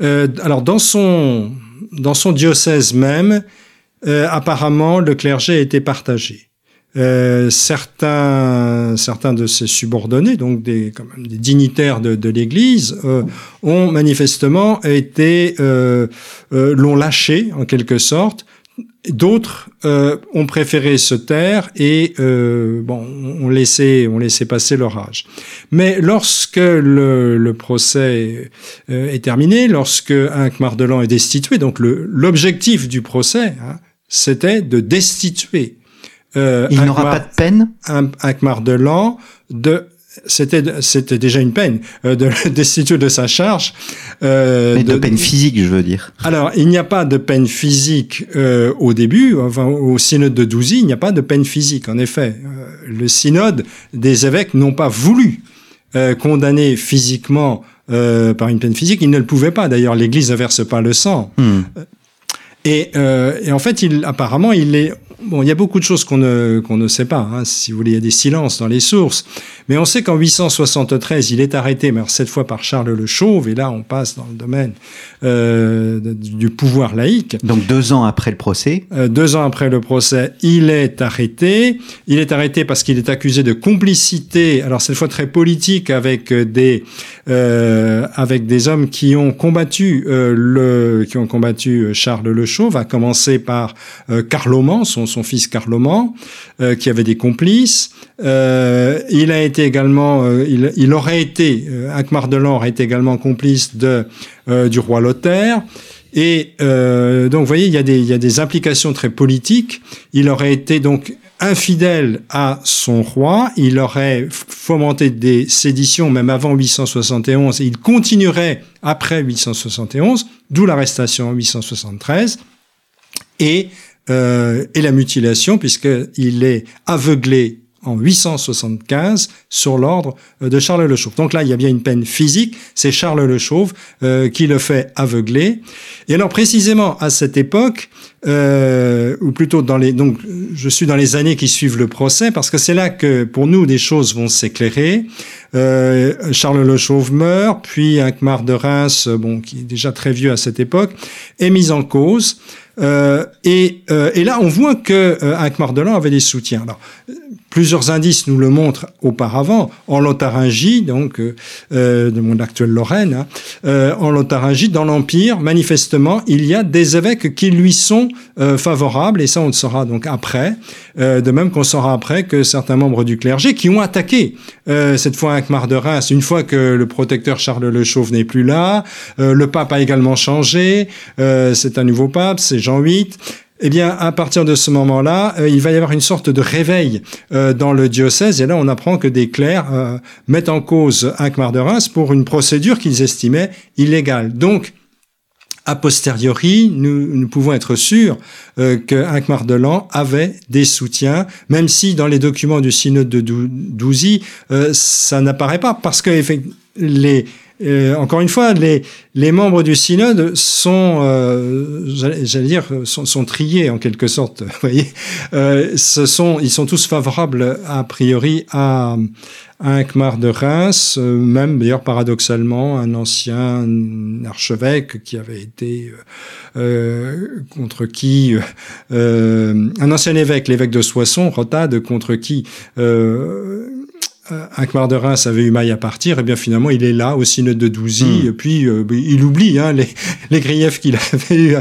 Euh, alors dans son dans son diocèse même, euh, apparemment, le clergé été partagé. Euh, certains, certains de ses subordonnés, donc des, quand même des dignitaires de, de l'Église, euh, ont manifestement été euh, euh, l'ont lâché en quelque sorte D'autres euh, ont préféré se taire et euh, bon, on laissait, on laissait passer leur âge. Mais lorsque le, le procès euh, est terminé, lorsque un Mardelan est destitué, donc l'objectif du procès, hein, c'était de destituer. Euh, Il n'aura pas de peine? Mardelan de c'était c'était déjà une peine euh, de le destituer de sa charge. Euh, Mais de, peine physique, je veux dire. Alors, il n'y a pas de peine physique euh, au début. Enfin, au synode de Douzy, il n'y a pas de peine physique. En effet, euh, le synode des évêques n'ont pas voulu condamner physiquement par une peine physique. Ils ne le pouvaient pas. D'ailleurs, l'Église ne verse pas le sang. Hmm. Et, et, en fait, il, apparemment, il est Bon, il y a beaucoup de choses qu'on ne, qu'on ne sait pas. Hein. Si vous voulez, il y a des silences dans les sources. Mais on sait qu'en 873, il est arrêté, mais cette fois par Charles le Chauve, et là, on passe dans le domaine euh, du pouvoir laïque. Donc deux ans après le procès euh, Deux ans après le procès, il est arrêté. Il est arrêté parce qu'il est accusé de complicité, alors cette fois très politique, avec des, euh, avec des hommes qui ont combattu, le, qui ont combattu Charles le Chauve, à commencer par Carloman, son son fils Carloman, qui avait des complices. Il a été également, euh, il, aurait été, euh, Ankh-Mardelan aurait été également complice de, du roi Lothaire. Et donc, vous voyez, il y, a des, implications très politiques. Il aurait été donc infidèle à son roi, il aurait fomenté des séditions même avant 871 et il continuerait après 871, d'où l'arrestation en 873. Et euh, et la mutilation, puisqu'il est aveuglé en 875 sur l'ordre euh, de Charles le Chauve. Donc là, il y a bien une peine physique, c'est Charles le Chauve euh, qui le fait aveugler. Et alors précisément à cette époque, euh, ou plutôt dans les, donc je suis dans les années qui suivent le procès, parce que c'est là que pour nous des choses vont s'éclairer. Euh, Charles le Chauve meurt, puis Inquemar de Reims, bon, qui est déjà très vieux à cette époque, est mis en cause. Euh, et, euh, et, là, on voit que euh, Mardelan avait des soutiens. Alors, plusieurs indices nous le montrent auparavant. En Lotharingie, donc euh, euh de mon actuelle Lorraine, hein, euh, en Lotharingie, dans l'Empire, manifestement, il y a des évêques qui lui sont favorables, et ça, on le saura donc après. de même qu'on saura après que certains membres du clergé qui ont attaqué cette fois Ankmar de Reims, une fois que le protecteur Charles le Chauve n'est plus là, le pape a également changé. c'est un nouveau pape, c'est Jean VIII. Eh bien, à partir de ce moment-là, euh, il va y avoir une sorte de réveil euh, dans le diocèse. Et là, on apprend que des clercs euh, mettent en cause Inquemar de Reims pour une procédure qu'ils estimaient illégale. Donc, a posteriori, nous, nous pouvons être sûrs euh, que Inquemar de Lan avait des soutiens, même si dans les documents du synode de Douzy, ça n'apparaît pas, parce que les euh, encore une fois, les, les membres du synode sont, euh, j'allais dire, sont, sont, triés en quelque sorte. Vous voyez, euh, ce sont, ils sont tous favorables a priori à, à Inquemar de Reims, euh, même d'ailleurs paradoxalement un ancien archevêque qui avait été euh, contre qui un ancien évêque, l'évêque de Soissons, Rotade, contre qui Akmar de Reims avait eu maille à partir, et bien finalement il est là au synode de Douzy, hmm. et puis euh, il oublie hein, les, les griefs qu'il avait eu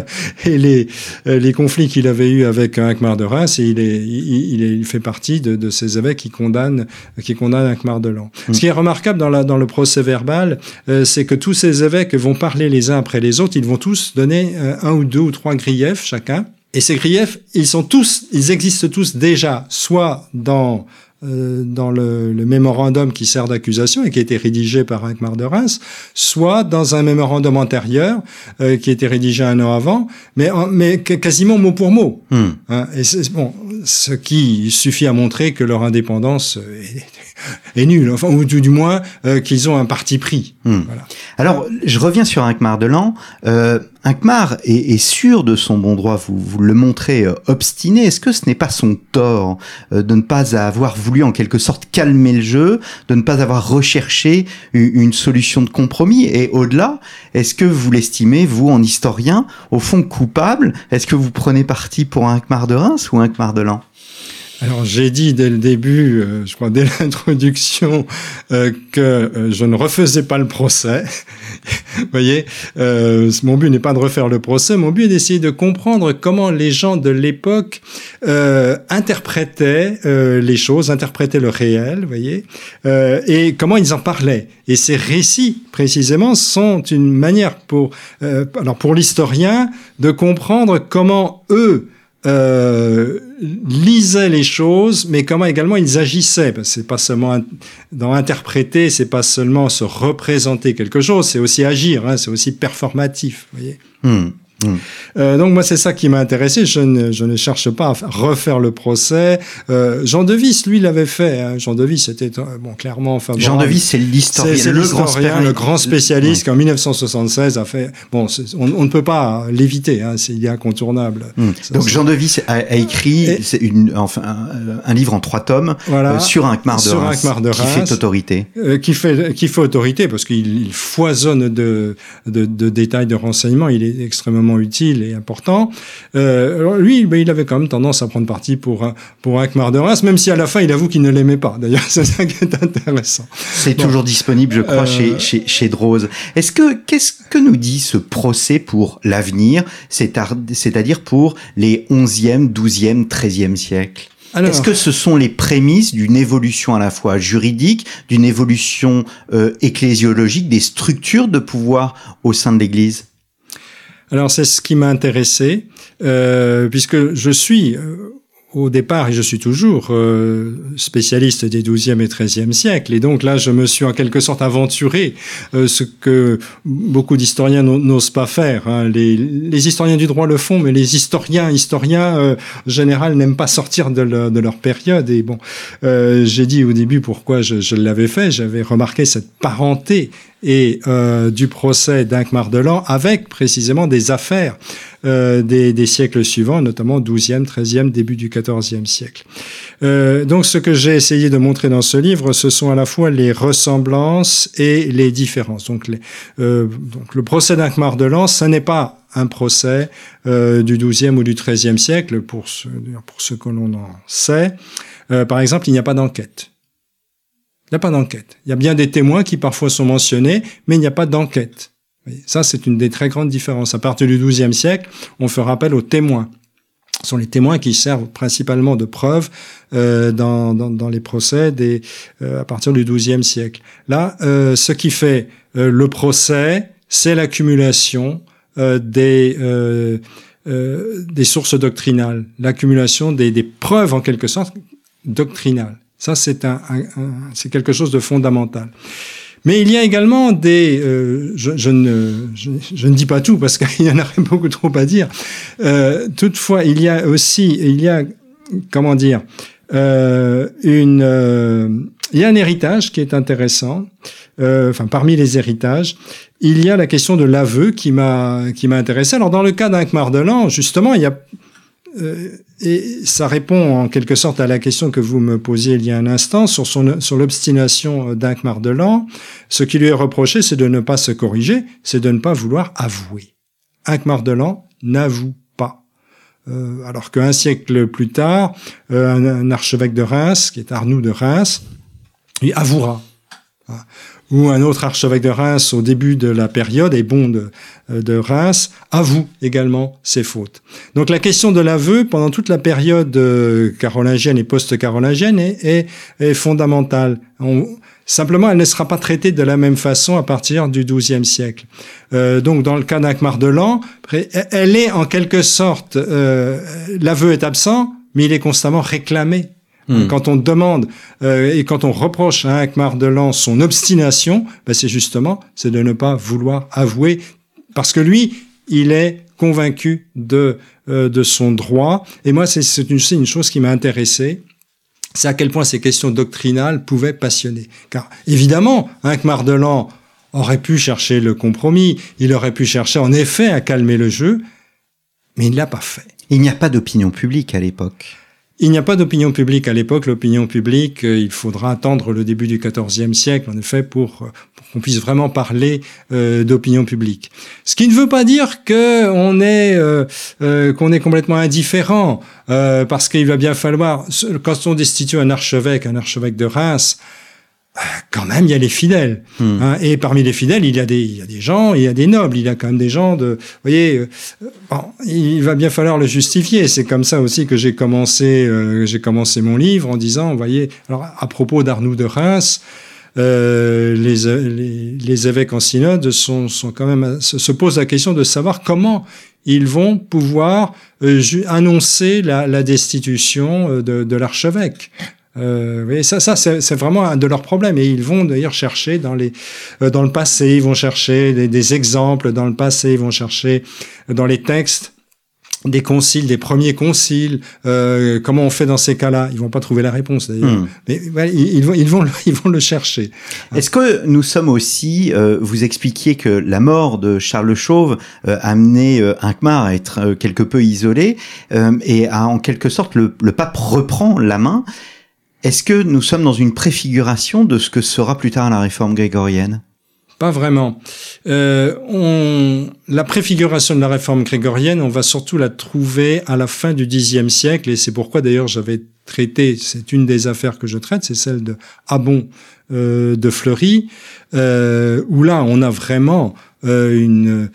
et les, euh, les conflits qu'il avait eu avec Akmar de Reims, et il, est, il, il, fait partie de, de, ces évêques qui condamnent, qui condamnent Akmar de Lan. Hmm. Ce qui est remarquable dans, la, dans le procès verbal, euh, c'est que tous ces évêques vont parler les uns après les autres, ils vont tous donner un ou deux ou trois griefs chacun Et ces griefs, ils sont tous, ils existent tous déjà, soit dans euh, dans le, le, mémorandum qui sert d'accusation et qui a été rédigé par Alkmaar de Reims, soit dans un mémorandum antérieur euh, qui a été rédigé un an avant, mais, mais quasiment mot pour mot. Hmm. Hein, et bon, ce qui suffit à montrer que leur indépendance est, est nulle, enfin, ou du, moins euh, qu'ils ont un parti pris. Hmm. Voilà. Alors, je reviens sur Alkmaar de Lan. Euh, Inkmar est, est, sûr de son bon droit, vous, vous le montrez euh, obstiné. Est-ce que ce n'est pas son tort euh, de ne pas avoir voulu en quelque sorte calmer le jeu, de ne pas avoir recherché une, solution de compromis? Et au-delà, est-ce que vous l'estimez, vous, en historien, au fond coupable? Est-ce que vous prenez parti pour Inkmar de Reims ou Inkmar de Lan alors j'ai dit dès le début, euh, je crois dès l'introduction, euh, que euh, je ne refaisais pas le procès. Vous voyez, mon but n'est pas de refaire le procès, mon but est d'essayer de comprendre comment les gens de l'époque interprétaient les choses, interprétaient le réel, vous voyez, et comment ils en parlaient. Et ces récits, précisément, sont une manière pour, alors pour l'historien de comprendre comment eux euh, lisaient les choses, mais comment également ils agissaient. C'est pas seulement dans interpréter, c'est pas seulement se représenter quelque chose, c'est aussi agir, hein, c'est aussi performatif. Voyez. Hmm. Euh, donc moi c'est ça qui m'a intéressé. Je ne, je ne cherche pas à refaire le procès. Euh, Jean Devis, lui, l'avait fait. Hein. Jean Devis c'était euh, bon clairement Jean Devis, c'est l'historien, c'est le, grand le grand spécialiste qui en 1976 a fait. Bon, on, on, ne peut pas l'éviter. Hein, c'est il est incontournable. Hmm. donc Jean Devis a, a écrit une, enfin un, un, livre en trois tomes voilà, euh, sur un Kmar de, Reims, de Reims, qui fait autorité. Qui fait qui fait autorité parce qu'il foisonne de, de, de détails de renseignements. Il est extrêmement utile et important. Euh, lui, ben, il avait quand même tendance à prendre parti pour pour Akmar de Reims, même si à la fin il avoue qu'il ne l'aimait pas. D'ailleurs, c'est ça qui est intéressant. C'est toujours disponible, je crois, chez euh, chez, chez Drose. Est-ce que qu'est-ce que nous dit ce procès pour l'avenir, c'est-à-dire pour les 11e, 12e, 13e siècles? Est-ce que ce sont les prémices d'une évolution à la fois juridique, d'une évolution euh, ecclésiologique, des structures de pouvoir au sein de l'Église? Alors c'est ce qui m'a intéressé, euh, puisque je suis euh, au départ, et je suis toujours euh, spécialiste des 12e et 13e siècles, et donc là, je me suis en quelque sorte aventuré, euh, ce que beaucoup d'historiens n'osent pas faire. Hein. Les, les, historiens du droit le font, mais les historiens, historiens euh, général, n'aiment pas sortir de, de, leur période. Et bon, euh, j'ai dit au début pourquoi je, je l'avais fait. J'avais remarqué cette parenté et euh, du procès d'Inck-Mardelan avec précisément des affaires euh, des, des, siècles suivants, notamment 12e, 13e, début du 14e siècle. Euh, donc ce que j'ai essayé de montrer dans ce livre, ce sont à la fois les ressemblances et les différences. Donc, les, euh, donc le procès d'Inck-Mardelan, ce n'est pas un procès euh, du 12e ou du 13e siècle, pour ce, pour ce que l'on en sait. Euh, par exemple, il n'y a pas d'enquête. Il n'y a pas d'enquête. Il y a bien des témoins qui parfois sont mentionnés, mais il n'y a pas d'enquête. Ça, c'est une des très grandes différences. À partir du XIIe siècle, on fait appel aux témoins. Ce sont les témoins qui servent principalement de preuve euh, dans, dans, dans, les procès des, euh, à partir du XIIe siècle. Là, euh, ce qui fait euh, le procès, c'est l'accumulation euh, des, euh, des sources doctrinales, l'accumulation des, des preuves en quelque sorte doctrinales. Ça, c'est un, un, un c'est quelque chose de fondamental. Mais il y a également des, euh, je, je, ne, je, ne dis pas tout parce qu'il y en aurait beaucoup trop à dire. Euh, toutefois, il y a aussi, il y a, comment dire, euh, une, euh, il y a un héritage qui est intéressant. Euh, enfin, parmi les héritages, il y a la question de l'aveu qui m'a qui m'a intéressé. Alors, dans le cas d'un Mardelan, justement, il y a et ça répond en quelque sorte à la question que vous me posiez il y a un instant sur, son, sur l'obstination d'Inc Mardelan. Ce qui lui est reproché, c'est de ne pas se corriger, c'est de ne pas vouloir avouer. Inc Mardelan n'avoue pas. Euh, alors qu'un siècle plus tard, euh, un, un, archevêque de Reims, qui est Arnoux de Reims, il avouera ou un autre archevêque de Reims au début de la période, et bon de, euh, de Reims, avoue également ses fautes. Donc la question de l'aveu pendant toute la période euh, carolingienne et post-carolingienne est, est, fondamentale. Simplement, elle ne sera pas traitée de la même façon à partir du XIIe siècle. Euh, donc, dans le cas d'Ankmar de Lan, elle est en quelque sorte, euh, l'aveu est absent, mais il est constamment réclamé. Hmm. Quand on demande euh, et quand on reproche à Ankmar de son obstination, ben c'est justement c'est de ne pas vouloir avouer, parce que lui, il est convaincu de euh, de son droit. Et moi, c'est une, une chose qui m'a intéressé c'est à quel point ces questions doctrinales pouvaient passionner. Car évidemment, un Mardelan aurait pu chercher le compromis, il aurait pu chercher en effet à calmer le jeu, mais il ne l'a pas fait. Il n'y a pas d'opinion publique à l'époque. Il n'y a pas d'opinion publique à l'époque. L'opinion publique, euh, il faudra attendre le début du XIVe siècle, en effet, pour, euh, pour qu'on puisse vraiment parler euh, d'opinion publique. Ce qui ne veut pas dire que on est qu'on est complètement indifférent, parce qu'il va bien falloir, quand on destitue un archevêque, un archevêque de Reims, quand même, il y a les fidèles. Hmm. Hein, et parmi les fidèles, il y, a des, il y a des gens, il y a des nobles, il y a quand même des gens de... Vous voyez, euh, bon, il va bien falloir le justifier. C'est comme ça aussi que j'ai commencé, euh, j'ai commencé mon livre en disant, vous voyez, alors à propos d'Arnoux de Reims, euh, les, les, les, évêques en synode sont, sont quand même se, se, posent la question de savoir comment ils vont pouvoir euh, annoncer la, la destitution euh, de, de l'archevêque. Euh, ça, ça c'est vraiment un de leurs problèmes. Et ils vont d'ailleurs chercher dans, les, euh, dans le passé, ils vont chercher des, des, exemples dans le passé, ils vont chercher dans les textes des conciles, des premiers conciles. Euh, comment on fait dans ces cas-là? Ils vont pas trouver la réponse d'ailleurs, hmm. mais ils, vont, ils vont, le, ils vont le chercher. Est-ce que nous sommes aussi euh, Vous expliquiez que la mort de Charles Chauve euh, a amené Inkmar à être quelque peu isolé et à en quelque sorte le, le pape reprend la main. Est-ce que nous sommes dans une préfiguration de ce que sera plus tard la réforme grégorienne? Pas vraiment. Euh, on... La préfiguration de la réforme grégorienne, on va surtout la trouver à la fin du Xe siècle, et c'est pourquoi d'ailleurs j'avais traité, c'est une des affaires que je traite, c'est celle de Abon euh, de Fleury, euh, où là on a vraiment euh, une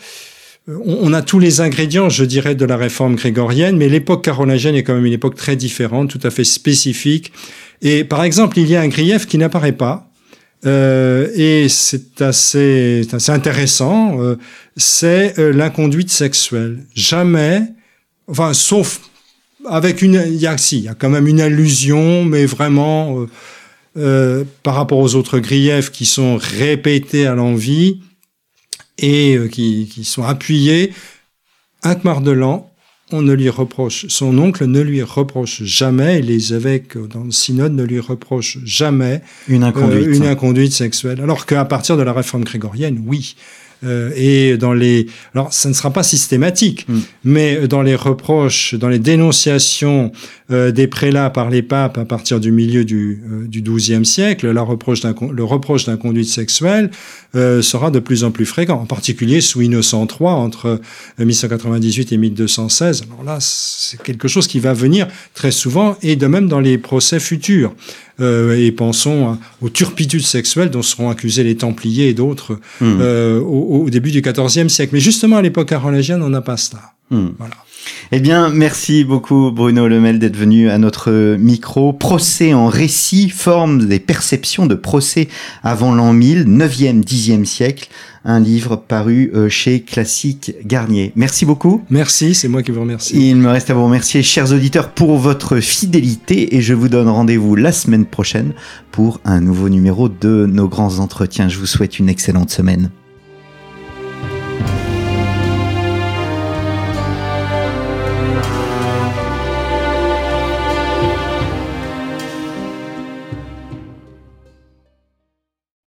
on a tous les ingrédients, je dirais, de la réforme grégorienne, mais l'époque carolingienne est quand même une époque très différente, tout à fait spécifique. Et par exemple, il y a un grief qui n'apparaît pas, euh, et c'est assez, assez intéressant, euh, c'est euh, l'inconduite sexuelle. Jamais, enfin, sauf avec une, il y si, il y a quand même une allusion, mais vraiment, euh, euh, par rapport aux autres griefs qui sont répétés à l'envie et qui, qui sont appuyés, Ankmar de Lan on ne lui reproche, son oncle ne lui reproche jamais, et les évêques dans le synode ne lui reprochent jamais une inconduite, euh, une inconduite sexuelle. Alors qu'à partir de la réforme grégorienne, oui. Euh, et dans les, alors ça ne sera pas systématique, mm. mais dans les reproches, dans les dénonciations euh, des prélats par les papes à partir du milieu du, euh, du XIIe siècle, la reproche le reproche d'inconduite sexuelle euh, sera de plus en plus fréquent, en particulier sous Innocent III entre 1198 et 1216. Alors là, c'est quelque chose qui va venir très souvent et de même dans les procès futurs. Euh, et pensons aux turpitudes sexuelles dont seront accusés les Templiers et d'autres mmh. euh, au, au, début du XIVe siècle. Mais justement, à l'époque carolingienne, on n'a pas cela. Mmh. Voilà. Eh bien, merci beaucoup Bruno Lemel d'être venu à notre micro. Procès en récit, forme des perceptions de procès avant l'an 1000, 9e, 10e siècle. Un livre paru euh, chez Classique Garnier. Merci beaucoup. Merci, c'est moi qui vous remercie. Il me reste à vous remercier, chers auditeurs, pour votre fidélité et je vous donne rendez-vous la semaine prochaine pour un nouveau numéro de nos grands entretiens. Je vous souhaite une excellente semaine.